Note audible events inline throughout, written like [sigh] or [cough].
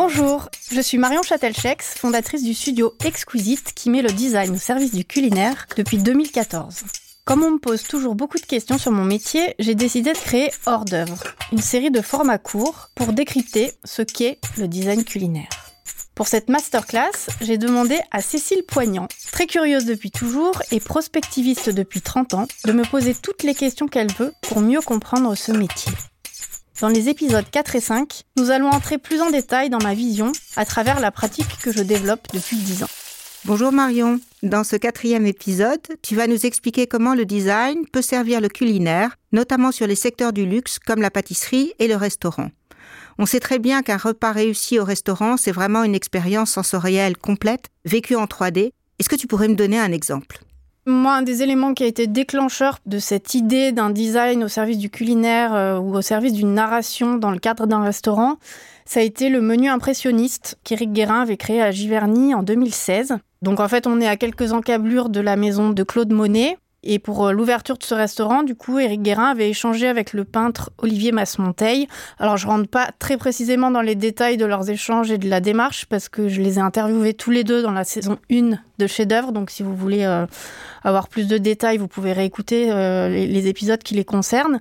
Bonjour, je suis Marion Châtelchex, fondatrice du studio Exquisite qui met le design au service du culinaire depuis 2014. Comme on me pose toujours beaucoup de questions sur mon métier, j'ai décidé de créer Hors d'œuvre, une série de formats courts pour décrypter ce qu'est le design culinaire. Pour cette masterclass, j'ai demandé à Cécile Poignant, très curieuse depuis toujours et prospectiviste depuis 30 ans, de me poser toutes les questions qu'elle veut pour mieux comprendre ce métier. Dans les épisodes 4 et 5, nous allons entrer plus en détail dans ma vision à travers la pratique que je développe depuis 10 ans. Bonjour Marion. Dans ce quatrième épisode, tu vas nous expliquer comment le design peut servir le culinaire, notamment sur les secteurs du luxe comme la pâtisserie et le restaurant. On sait très bien qu'un repas réussi au restaurant, c'est vraiment une expérience sensorielle complète, vécue en 3D. Est-ce que tu pourrais me donner un exemple? Moi, un des éléments qui a été déclencheur de cette idée d'un design au service du culinaire euh, ou au service d'une narration dans le cadre d'un restaurant, ça a été le menu impressionniste qu'Éric Guérin avait créé à Giverny en 2016. Donc en fait, on est à quelques encablures de la maison de Claude Monet. Et pour euh, l'ouverture de ce restaurant, du coup, Éric Guérin avait échangé avec le peintre Olivier Masmonteil. Alors, je rentre pas très précisément dans les détails de leurs échanges et de la démarche parce que je les ai interviewés tous les deux dans la saison 1 de Chef d'œuvre. Donc, si vous voulez euh, avoir plus de détails, vous pouvez réécouter euh, les, épisodes qui les concernent.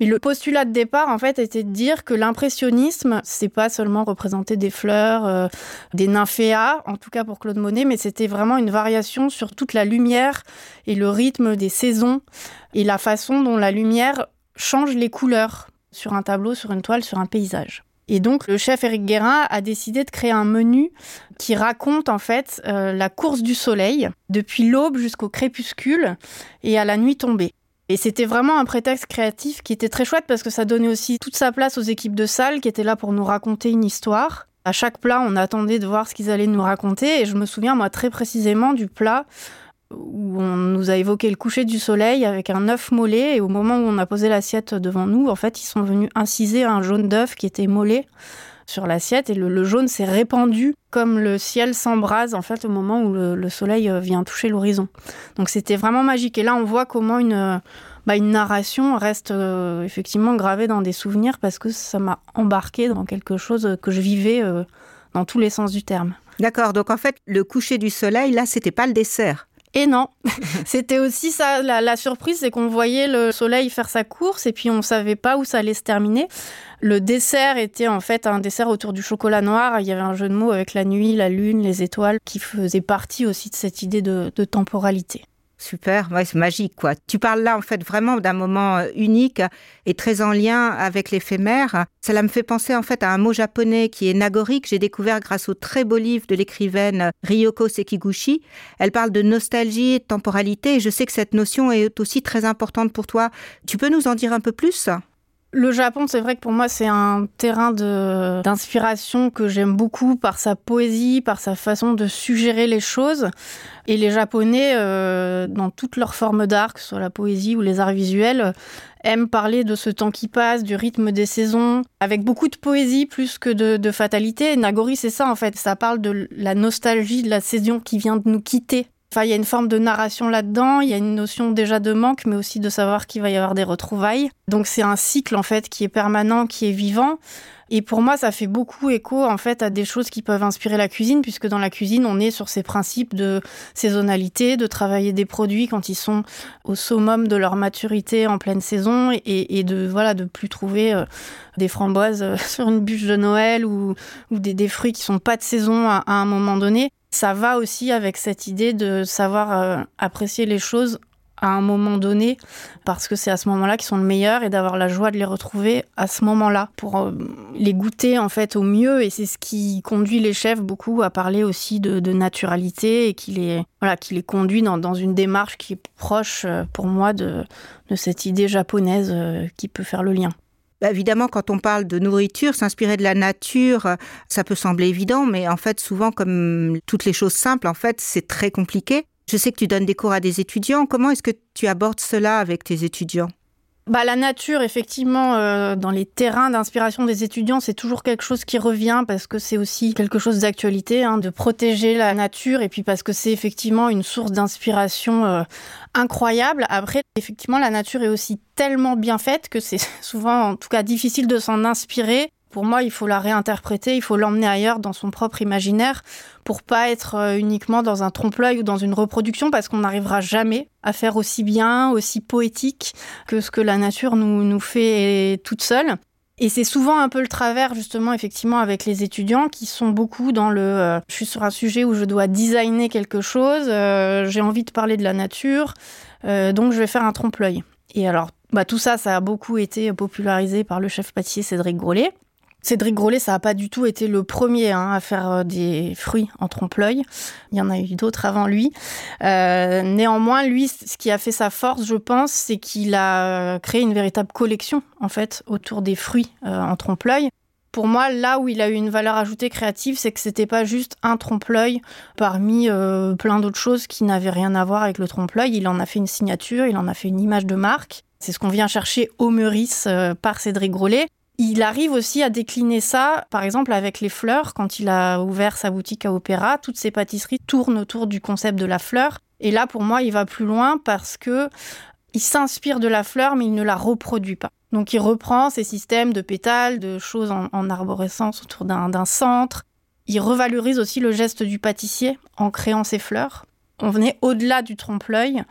Mais le postulat de départ, en fait, était de dire que l'impressionnisme, c'est pas seulement représenter des fleurs, euh, des nymphéas, en tout cas pour Claude Monet, mais c'était vraiment une variation sur toute la lumière et le rythme des saisons et la façon dont la lumière change les couleurs sur un tableau, sur une toile, sur un paysage. Et donc le chef Éric Guérin a décidé de créer un menu qui raconte en fait euh, la course du soleil depuis l'aube jusqu'au crépuscule et à la nuit tombée. Et c'était vraiment un prétexte créatif qui était très chouette parce que ça donnait aussi toute sa place aux équipes de salle qui étaient là pour nous raconter une histoire. À chaque plat, on attendait de voir ce qu'ils allaient nous raconter. Et je me souviens, moi, très précisément du plat où on nous a évoqué le coucher du soleil avec un œuf mollet. Et au moment où on a posé l'assiette devant nous, en fait, ils sont venus inciser un jaune d'œuf qui était mollet sur l'assiette et le, jaune s'est répandu comme le ciel s'embrase en fait au moment où le, soleil euh, vient toucher l'horizon. Donc c'était vraiment magique. Et là on voit comment une, bah, une narration reste euh, effectivement gravée dans des souvenirs parce que ça m'a embarqué dans quelque chose que je vivais euh, dans tous les sens du terme. D'accord, donc en fait le coucher du soleil là c'était pas le dessert. Et non, [laughs] c'était aussi ça. La, surprise, c'est qu'on voyait le soleil faire sa course et puis on savait pas où ça allait se terminer. Le dessert était en fait un dessert autour du chocolat noir. Il y avait un jeu de mots avec la nuit, la lune, les étoiles, qui faisait partie aussi de cette idée de temporalité. Super, ouais, c'est magique quoi. Tu parles là en fait vraiment d'un moment euh, unique et très en lien avec l'éphémère. Cela me fait penser en fait à un mot japonais qui est nagori que j'ai découvert grâce au très beau livre de l'écrivaine Ryoko Sekiguchi. Elle parle de nostalgie et de temporalité et je sais que cette notion est aussi très importante pour toi. Tu peux nous en dire un peu plus? Le Japon, c'est vrai que pour moi, c'est un terrain d'inspiration que j'aime beaucoup par sa poésie, par sa façon de suggérer les choses. Et les Japonais, euh, dans toutes leurs formes d'art, que ce soit la poésie ou les arts visuels, aiment parler de ce temps qui passe, du rythme des saisons, avec beaucoup de poésie plus que de, de fatalité. Nagori, c'est ça en fait. Ça parle de la nostalgie de la saison qui vient de nous quitter il y a une forme de narration là-dedans, il y a une notion déjà de manque, mais aussi de savoir qu'il va y avoir des retrouvailles. Donc c'est un cycle en fait qui est permanent, qui est vivant. Et pour moi, ça fait beaucoup écho en fait à des choses qui peuvent inspirer la cuisine, puisque dans la cuisine, on est sur ces principes de saisonnalité, de travailler des produits quand ils sont au summum de leur maturité en pleine saison, et, de voilà de plus trouver euh, des framboises euh, [laughs] sur une bûche de Noël ou, des, fruits qui sont pas de saison à un moment donné ça va aussi avec cette idée de savoir euh, apprécier les choses à un moment donné, parce que c'est à ce moment-là qu'ils sont le meilleur et d'avoir la joie de les retrouver à ce moment-là pour euh, les goûter en fait au mieux. Et c'est ce qui conduit les chefs beaucoup à parler aussi de, naturalité et qui les, voilà, les conduit dans, une démarche qui est proche euh, pour moi de cette idée japonaise qui peut faire le lien. Bah, évidemment, quand on parle de nourriture, s'inspirer de la nature, euh, ça peut sembler évident, mais en fait, souvent, comme toutes les choses simples, en fait, c'est très compliqué. Je sais que tu donnes des cours à des étudiants. Comment est-ce que tu abordes cela avec tes étudiants? Bah, la nature, effectivement, euh, dans les terrains d'inspiration des étudiants, c'est toujours quelque chose qui revient parce que c'est aussi quelque chose d'actualité, hein, de protéger la nature et puis parce que c'est effectivement une source d'inspiration euh, incroyable. Après, effectivement, la nature est aussi tellement bien faite que c'est [laughs] souvent, en tout cas, difficile de s'en inspirer pour moi, il faut la réinterpréter, il faut l'emmener ailleurs dans son propre imaginaire pour pas être euh, uniquement dans un trompe-l'œil ou dans une reproduction parce qu'on n'arrivera jamais à faire aussi bien, aussi poétique que ce que la nature nous, fait toute seule. Et c'est souvent un peu le travers, justement, effectivement, avec les étudiants qui sont beaucoup dans le euh, je suis sur un sujet où je dois designer quelque chose, euh, j'ai envie de parler de la nature, donc je vais faire un trompe-l'œil. Et alors, bah, tout ça, ça a beaucoup été popularisé par le chef pâtissier Cédric Grolet. Cédric Grolet, ça n'a pas du tout été le premier hein, à faire euh, des fruits en trompe-l'œil. Il y en a eu d'autres avant lui. Euh, néanmoins, lui, ce qui a fait sa force, je pense, c'est qu'il a créé une véritable collection, en fait, autour des fruits euh, en trompe-l'œil. Pour moi, là où il a eu une valeur ajoutée créative, c'est que c'était pas juste un trompe-l'œil parmi plein d'autres choses qui n'avaient rien à voir avec le trompe-l'œil. Il en a fait une signature, il en a fait une image de marque. C'est ce qu'on vient chercher au Meurice par Cédric Grolet. Il arrive aussi à décliner ça, par exemple avec les fleurs. Quand il a ouvert sa boutique à Opéra, toutes ses pâtisseries tournent autour du concept de la fleur. Et là, pour moi, il va plus loin parce que il s'inspire de la fleur, mais il ne la reproduit pas. Donc, il reprend ces systèmes de pétales, de choses en, en arborescence autour d'un centre. Il revalorise aussi le geste du pâtissier en créant ses fleurs on venait au-delà du trompe-l'œil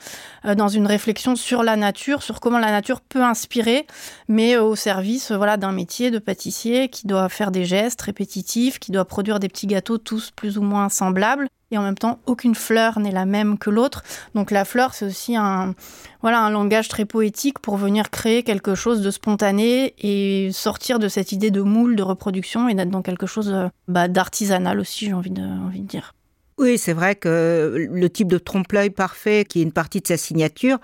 euh, dans une réflexion sur la nature, sur comment la nature peut inspirer, mais euh, au service euh, voilà d'un métier de pâtissier qui doit faire des gestes répétitifs, qui doit produire des petits gâteaux tous plus ou moins semblables et en même temps aucune fleur n'est la même que l'autre. Donc la fleur c'est aussi un voilà un langage très poétique pour venir créer quelque chose de spontané et sortir de cette idée de moule de reproduction et d'être dans quelque chose bah, d'artisanal aussi j'ai envie de envie de dire. Oui, c'est vrai que le type de trompe-l'œil parfait, qui est une partie de sa signature,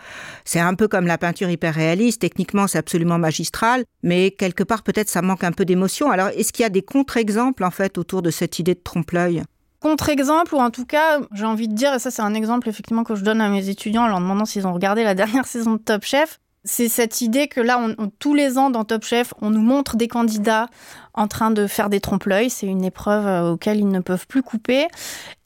c'est un peu comme la peinture hyper réaliste. Techniquement, c'est absolument magistral, mais quelque part, peut-être, ça manque un peu d'émotion. Alors, est-ce qu'il y a des contre-exemples, en fait, autour de cette idée de trompe-l'œil? Contre-exemple, ou en tout cas, j'ai envie de dire, et ça, c'est un exemple, effectivement, que je donne à mes étudiants en leur demandant s'ils ont regardé la dernière [laughs] saison de Top Chef. C'est cette idée que là, tous les ans dans Top Chef, on nous montre des candidats en train de faire des trompe-l'œil. C'est une épreuve euh, auquel ils ne peuvent plus couper.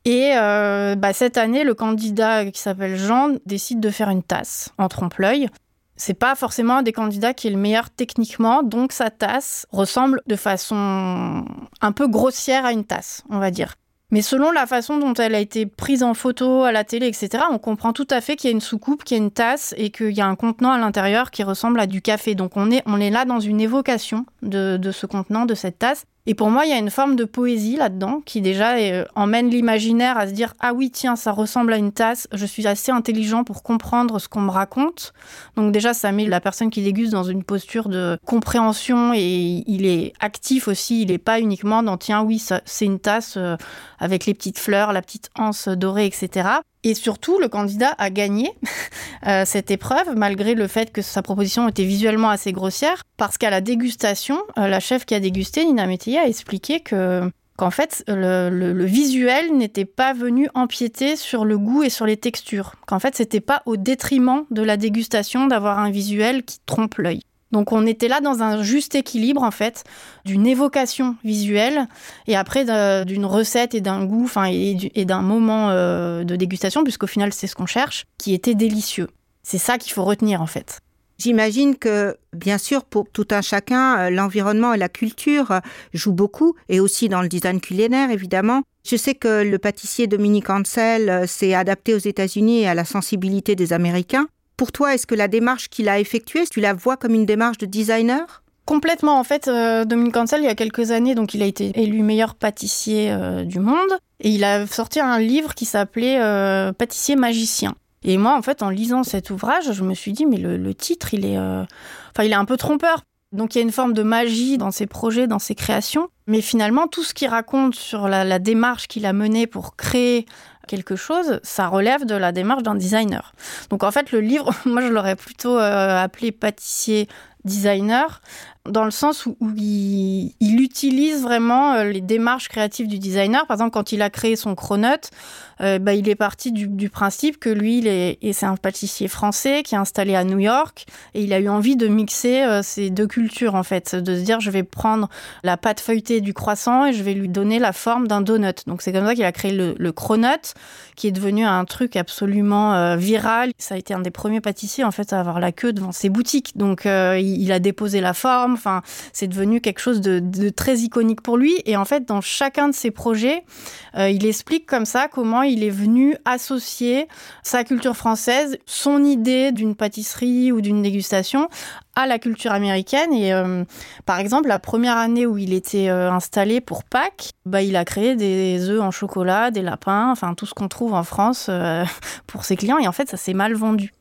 Et euh, bah, cette année, le candidat qui s'appelle Jean décide de faire une tasse en trompe-l'œil. C'est pas forcément un des candidats qui est le meilleur techniquement, donc sa tasse ressemble de façon un peu grossière à une tasse, on va dire. Mais selon la façon dont elle a été prise en photo à la télé, etc., on comprend tout à fait qu'il y a une soucoupe, qu'il y a une tasse et qu'il y a un contenant à l'intérieur qui ressemble à du café. Donc on est, on est là dans une évocation de, de ce contenant, de cette tasse. Et pour moi, il y a une forme de poésie là-dedans qui déjà euh, emmène l'imaginaire à se dire ah oui tiens ça ressemble à une tasse. Je suis assez intelligent pour comprendre ce qu'on me raconte. Donc déjà ça met la personne qui déguste dans une posture de compréhension et il est actif aussi. Il n'est pas uniquement dans tiens oui c'est une tasse euh, avec les petites fleurs, la petite anse dorée etc. Et surtout, le candidat a gagné [laughs] euh, cette épreuve, malgré le fait que sa proposition était visuellement assez grossière, parce qu'à la dégustation, euh, la chef qui a dégusté, Nina Métayer, a expliqué que qu'en fait, le, le visuel n'était pas venu empiéter sur le goût et sur les textures. Qu'en fait, c'était pas au détriment de la dégustation d'avoir un visuel qui trompe l'œil. Donc on était là dans un juste équilibre en fait d'une évocation visuelle et après d'une recette et d'un goût, enfin et, d'un moment euh, de dégustation puisqu'au final c'est ce qu'on cherche, qui était délicieux. C'est ça qu'il faut retenir en fait. J'imagine que, bien sûr, pour tout un chacun, euh, l'environnement et la culture euh, jouent beaucoup, et aussi dans le design culinaire, évidemment. Je sais que le pâtissier Dominique Ansel s'est adapté aux États-Unis et à la sensibilité des Américains. Pour toi, est-ce que la démarche qu'il a effectuée, tu la vois comme une démarche de designer? Complètement. En fait, euh, Dominique Ansel, il y a quelques années, donc il a été élu meilleur pâtissier euh, du monde. Et il a sorti un livre qui s'appelait euh, Pâtissier magicien. Et moi, en fait, en lisant cet ouvrage, je me suis dit, mais le, titre, il est, enfin, il est un peu trompeur. Donc il y a une forme de magie dans ses projets, dans ses créations. Mais finalement, tout ce qu'il raconte sur la, démarche qu'il a menée pour créer quelque chose, ça relève de la démarche d'un designer. Donc en fait, le livre, [laughs] moi je l'aurais plutôt euh, appelé pâtissier designer, dans le sens où, il, utilise vraiment euh, les démarches créatives du designer. Par exemple, quand il a créé son Cronut, euh, bah, il est parti du, principe que lui, il est, et c'est un pâtissier français qui est installé à New York, et il a eu envie de mixer euh, ces deux cultures, en fait, de se dire, je vais prendre la pâte feuilletée du croissant et je vais lui donner la forme d'un donut. Donc c'est comme ça qu'il a créé le, Cronut, qui est devenu un truc absolument viral. Ça a été un des premiers pâtissiers, en fait, à avoir la queue devant ses boutiques. Donc il a déposé la forme, Enfin, c'est devenu quelque chose de, très iconique pour lui. Et en fait, dans chacun de ses projets, euh, il explique comme ça comment il est venu associer sa culture française, son idée d'une pâtisserie ou d'une dégustation à la culture américaine. Et euh, par exemple, la première année où il était euh, installé pour Pâques, bah, il a créé des œufs en chocolat, des lapins, enfin tout ce qu'on trouve en France [laughs] pour ses clients. Et en fait, ça s'est mal vendu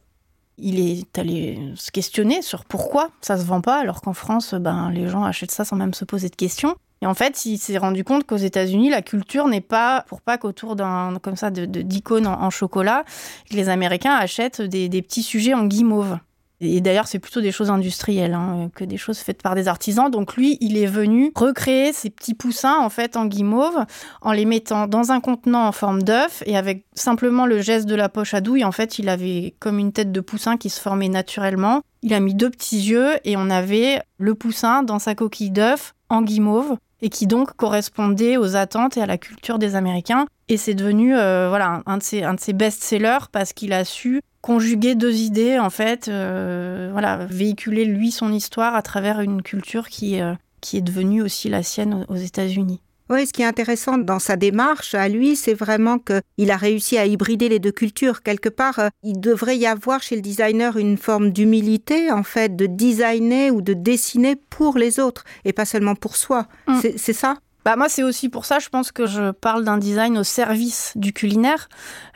il est allé se questionner sur pourquoi ça se vend pas, alors qu'en France, ben, les gens achètent ça sans même se poser de questions. Et en fait, il s'est rendu compte qu'aux États-Unis, la culture n'est pas pour pas qu'autour d'un comme ça de d'icônes en, chocolat, les Américains achètent des, des petits sujets en guimauve. Et d'ailleurs, c'est plutôt des choses industrielles hein, que des choses faites par des artisans. Donc lui, il est venu recréer ces petits poussins en fait en guimauve en les mettant dans un contenant en forme d'œuf et avec simplement le geste de la poche à douille. En fait, il avait comme une tête de poussin qui se formait naturellement. Il a mis deux petits yeux et on avait le poussin dans sa coquille d'œuf en guimauve et qui donc correspondait aux attentes et à la culture des Américains. Et c'est devenu euh, voilà un de ses, un de ses best-sellers parce qu'il a su conjuguer deux idées, en fait, euh, voilà, véhiculer lui son histoire à travers une culture qui, euh, qui est devenue aussi la sienne aux États-Unis. Oui, ce qui est intéressant dans sa démarche à lui, c'est vraiment qu'il a réussi à hybrider les deux cultures. Quelque part, euh, il devrait y avoir chez le designer une forme d'humilité, en fait, de designer ou de dessiner pour les autres et pas seulement pour soi. Mm. C'est ça? Bah moi, c'est aussi pour ça, je pense que je parle d'un design au service du culinaire.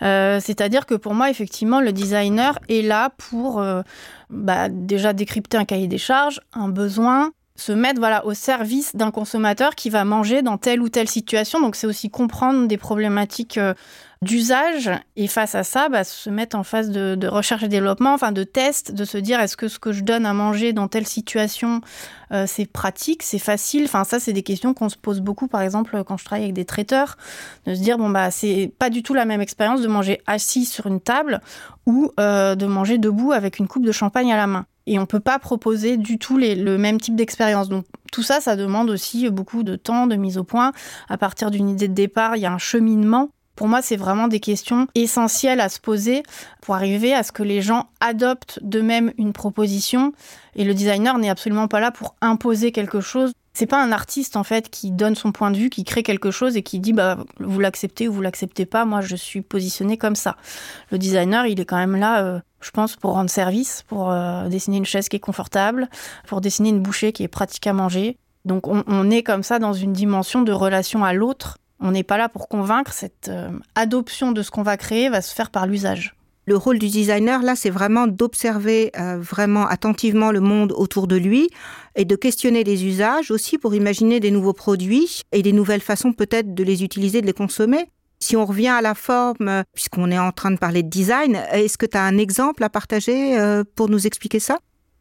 Euh, c'est-à-dire que pour moi, effectivement, le designer est là pour euh, bah, déjà décrypter un cahier des charges, un besoin, se mettre voilà au service d'un consommateur qui va manger dans telle ou telle situation. Donc c'est aussi comprendre des problématiques euh, d'usage et face à ça, bah, se mettre en phase de, recherche et développement, enfin de test, de se dire est-ce que ce que je donne à manger dans telle situation, euh, c'est pratique, c'est facile? Enfin ça, c'est des questions qu'on se pose beaucoup, par exemple quand je travaille avec des traiteurs, de se dire bon bah c'est pas du tout la même expérience de manger assis sur une table ou euh, de manger debout avec une coupe de champagne à la main et on peut pas proposer du tout le même type d'expérience. Donc tout ça, ça demande aussi beaucoup de temps, de mise au point. À partir d'une idée de départ, il y a un cheminement pour moi, c'est vraiment des questions essentielles à se poser pour arriver à ce que les gens adoptent d'eux-mêmes une proposition. Et le designer n'est absolument pas là pour imposer quelque chose. C'est pas un artiste en fait qui donne son point de vue, qui crée quelque chose et qui dit bah vous l'acceptez ou vous l'acceptez pas. Moi, je suis positionné comme ça. Le designer, il est quand même là. Euh, je pense, pour rendre service, pour euh, dessiner une chaise qui est confortable, pour dessiner une bouchée qui est pratique à manger. Donc on est comme ça dans une dimension de relation à l'autre on n'est pas là pour convaincre, cette euh, adoption de ce qu'on va créer va se faire par l'usage. Le rôle du designer, là, c'est vraiment d'observer euh, vraiment attentivement le monde autour de lui et de questionner les usages aussi pour imaginer des nouveaux produits et des nouvelles façons peut-être de les utiliser, de les consommer. Si on revient à la forme, puisqu'on est en train de parler de design, est-ce que tu as un exemple à partager euh, pour nous expliquer ça?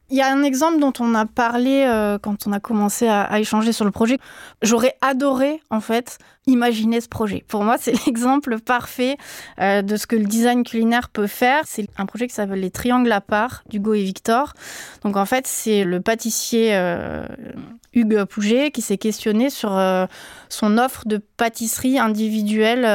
Il y a un exemple dont on a parlé euh, quand on a commencé à, échanger sur le projet. J'aurais adoré, en fait, imaginer ce projet. Pour moi, c'est [laughs] l'exemple parfait euh, de ce que le design culinaire peut faire. C'est un projet qui s'appelle Les Triangles à part d'Hugo et Victor. Donc, en fait, c'est le pâtissier euh, Hugues Pouget qui s'est questionné sur son offre de pâtisserie individuelle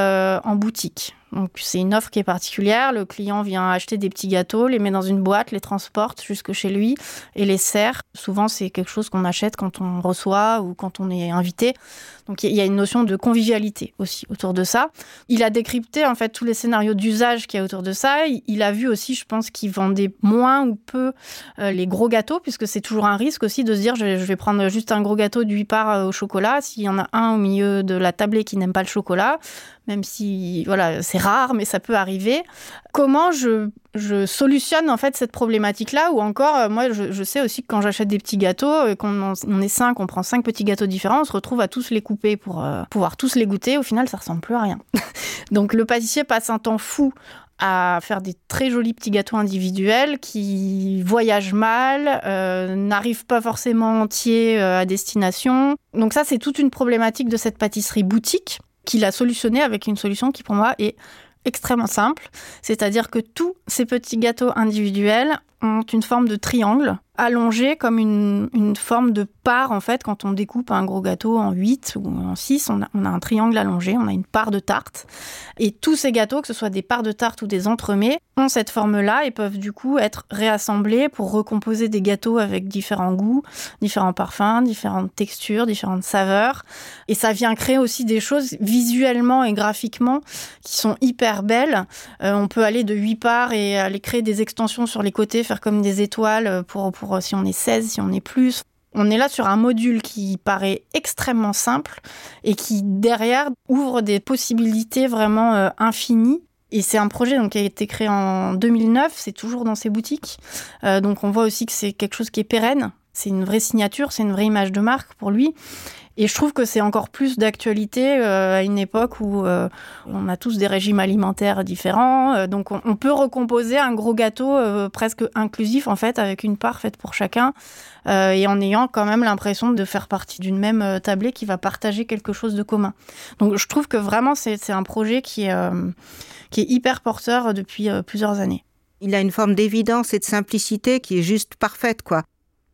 en boutique. Donc c'est une offre qui est particulière. Le client vient acheter des petits gâteaux, les met dans une boîte, les transporte jusque chez lui et les sert. Souvent c'est quelque chose qu'on achète quand on reçoit ou quand on est invité. Donc il y a une notion de convivialité aussi autour de ça. Il a décrypté en fait tous les scénarios d'usage qu'il y a autour de ça. Il a vu aussi, je pense, qu'il vendait moins ou peu euh, les gros gâteaux puisque c'est toujours un risque aussi de se dire je vais prendre juste un gros gâteau de 8 parts euh, au chocolat. S'il y en a un au milieu de la tablée qui n'aime pas le chocolat, même si voilà c'est rare, mais ça peut arriver. Comment je, je solutionne en fait cette problématique-là? Ou encore, euh, moi, je, sais aussi que quand j'achète des petits gâteaux, et qu'on on est cinq, on prend cinq petits gâteaux différents, on se retrouve à tous les couper pour euh, pouvoir tous les goûter. Au final, ça ressemble plus à rien. [laughs] Donc le pâtissier passe un temps fou à faire des très jolis petits gâteaux individuels qui voyagent mal, euh, n'arrivent pas forcément entiers à destination. Donc ça, c'est toute une problématique de cette pâtisserie boutique qu'il a solutionné avec une solution qui pour moi est extrêmement simple. C'est-à-dire que tous ces petits gâteaux individuels ont une forme de triangle allongé comme une, une, forme de part en fait quand on découpe un gros gâteau en 8 ou en 6 on a, on a, un triangle allongé on a une part de tarte. Et tous ces gâteaux que ce soit des parts de tarte ou des entremets ont cette forme là et peuvent du coup être réassemblés pour recomposer des gâteaux avec différents goûts différents parfums différentes textures différentes saveurs. Et ça vient créer aussi des choses visuellement et graphiquement qui sont hyper belles. Euh, on peut aller de 8 parts et aller créer des extensions sur les côtés comme des étoiles pour, pour pour euh, si on est 16, si on est plus. On est là sur un module qui paraît extrêmement simple et qui, derrière, ouvre des possibilités vraiment euh, infinies. Et c'est un projet donc, qui a été créé en 2009, c'est toujours dans ses boutiques. Euh, donc on voit aussi que c'est quelque chose qui est pérenne. C'est une vraie signature, c'est une vraie image de marque pour lui. Et je trouve que c'est encore plus d'actualité euh, à une époque où euh, on a tous des régimes alimentaires différents. Euh, donc on, peut recomposer un gros gâteau presque inclusif en fait avec une part faite pour chacun et en ayant quand même l'impression de faire partie d'une même tablée qui va partager quelque chose de commun. Donc je trouve que vraiment c'est un projet qui est, qui est hyper porteur depuis plusieurs années. Il a une forme d'évidence et de simplicité qui est juste parfaite quoi.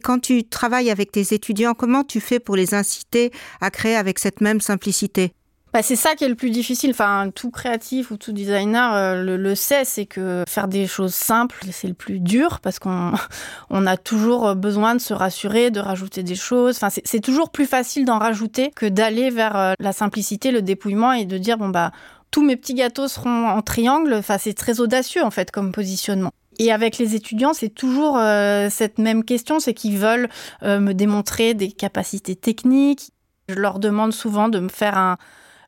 Quand tu travailles avec tes étudiants, comment tu fais pour les inciter à créer avec cette même simplicité? Bah, c'est ça qui est le plus difficile. Enfin, tout créatif ou tout designer euh, le, sait, c'est que faire des choses simples, c'est le plus dur parce qu'on [laughs] on a toujours besoin de se rassurer, de rajouter des choses. Enfin, c'est toujours plus facile d'en rajouter que d'aller vers euh, la simplicité, le dépouillement et de dire bon bah tous mes petits gâteaux seront en triangle. Enfin, c'est très audacieux en fait comme positionnement. Et avec les étudiants, c'est toujours euh, cette même question, c'est qu'ils veulent euh, me démontrer des capacités techniques. Je leur demande souvent de me faire un,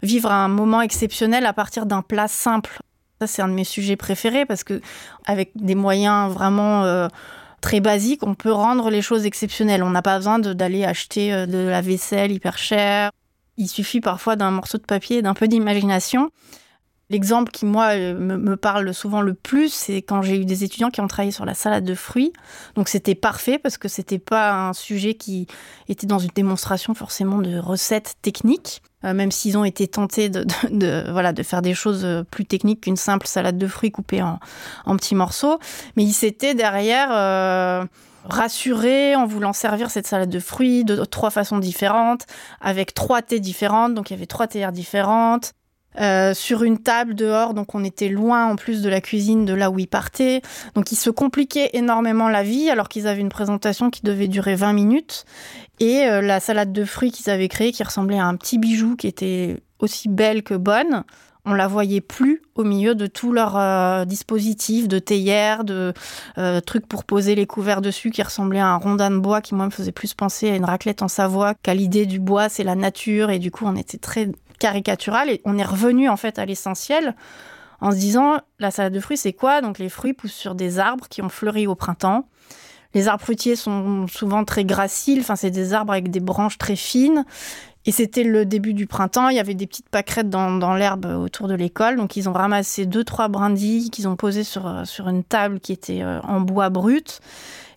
vivre un moment exceptionnel à partir d'un plat simple. Ça, c'est un de mes sujets préférés parce que avec des moyens vraiment euh, très basiques, on peut rendre les choses exceptionnelles. On n'a pas besoin d'aller acheter euh, de la vaisselle hyper chère. Il suffit parfois d'un morceau de papier et d'un peu d'imagination. L'exemple qui, moi, euh, me, me parle souvent le plus, c'est quand j'ai eu des étudiants qui ont travaillé sur la salade de fruits. Donc, c'était parfait parce que c'était pas un sujet qui était dans une démonstration forcément de recettes techniques, euh, même s'ils ont été tentés de, de, de, voilà, de faire des choses euh, plus techniques qu'une simple salade de fruits coupée en, en petits morceaux. Mais ils s'étaient derrière... Euh, rassuré en voulant servir cette salade de fruits de trois façons différentes avec trois thés différentes donc il y avait trois théières différentes euh, sur une table dehors, donc on était loin en plus de la cuisine de là où ils partaient. Donc ils se compliquaient énormément la vie alors qu'ils avaient une présentation qui devait durer 20 minutes. Et euh, la salade de fruits qu'ils avaient créée qui ressemblait à un petit bijou qui était aussi belle que bonne, on la voyait plus au milieu de tout leur euh, dispositif de théière, de euh, trucs pour poser les couverts dessus qui ressemblait à un rondin de bois qui moi me faisait plus penser à une raclette en Savoie qu'à l'idée du bois, c'est la nature et du coup on était très caricatural et on est revenu en fait à l'essentiel en se disant la salade de fruits c'est quoi? Donc les fruits poussent sur des arbres qui ont fleuri au printemps. Les arbres fruitiers sont souvent très graciles. Enfin c'est des arbres avec des branches très fines. Et c'était le début du printemps. Il y avait des petites pâquerettes dans, dans l'herbe autour de l'école. Donc ils ont ramassé deux trois brindilles qu'ils ont posé sur sur une table qui était euh, en bois brut.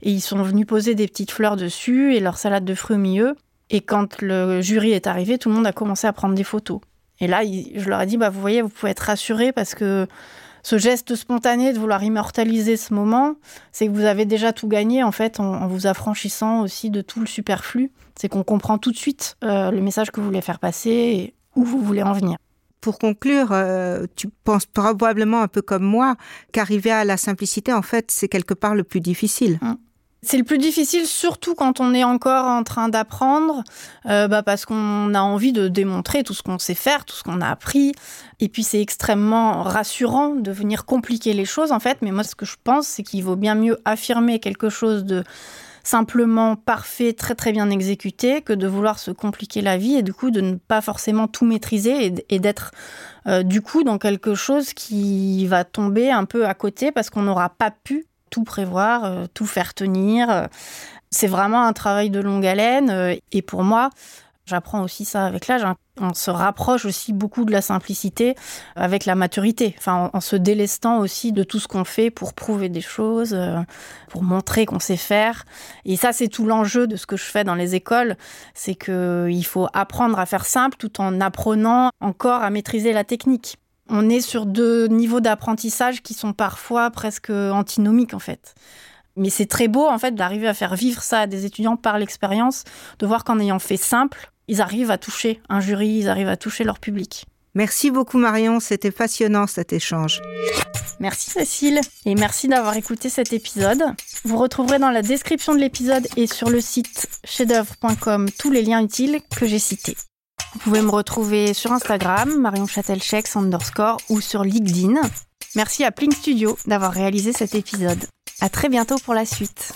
Et ils sont venus poser des petites fleurs dessus et leur salade de fruits au milieu Et quand le jury est arrivé, tout le monde a commencé à prendre des photos. Et là, je leur ai dit bah, vous voyez, vous pouvez être rassurés parce que ce geste spontané de vouloir immortaliser ce moment, c'est que vous avez déjà tout gagné en fait en, en vous affranchissant aussi de tout le superflu. C'est qu'on comprend tout de suite euh, le message que vous voulez faire passer et où vous voulez en venir. Pour conclure, euh, tu penses probablement un peu comme moi qu'arriver à la simplicité, en fait, c'est quelque part le plus difficile. Mmh. C'est le plus difficile surtout quand on est encore en train d'apprendre euh, parce qu'on a envie de démontrer tout ce qu'on sait faire, tout ce qu'on a appris. Et puis c'est extrêmement rassurant de venir compliquer les choses en fait. Mais moi ce que je pense c'est qu'il vaut bien mieux affirmer quelque chose de simplement parfait, très très bien exécuté, que de vouloir se compliquer la vie et du coup de ne pas forcément tout maîtriser et, et d'être euh, du coup dans quelque chose qui va tomber un peu à côté parce qu'on n'aura pas pu tout prévoir, euh, tout faire tenir. C'est vraiment un travail de longue haleine euh, et pour moi, j'apprends aussi ça avec l'âge. On se rapproche aussi beaucoup de la simplicité avec la maturité, enfin, en, en se délestant aussi de tout ce qu'on fait pour prouver des choses, euh, pour montrer qu'on sait faire. Et ça, c'est tout l'enjeu de ce que je fais dans les écoles, c'est qu'il faut apprendre à faire simple tout en apprenant encore à maîtriser la technique on est sur deux niveaux d'apprentissage qui sont parfois presque antinomiques en fait. Mais c'est très beau, en fait, d'arriver à faire vivre ça à des étudiants par l'expérience, de voir qu'en ayant fait simple, ils arrivent à toucher un jury, ils arrivent à toucher leur public. Merci beaucoup Marion, c'était passionnant cet échange. Merci Cécile et merci d'avoir écouté cet épisode. Vous retrouverez dans la description de l'épisode et sur le site chefd'oeuvre.com tous les liens utiles que j'ai cités. Vous pouvez me retrouver sur Instagram, Marion Châtelchex underscore ou sur LinkedIn. Merci à Pling Studio d'avoir réalisé cet épisode. À très bientôt pour la suite.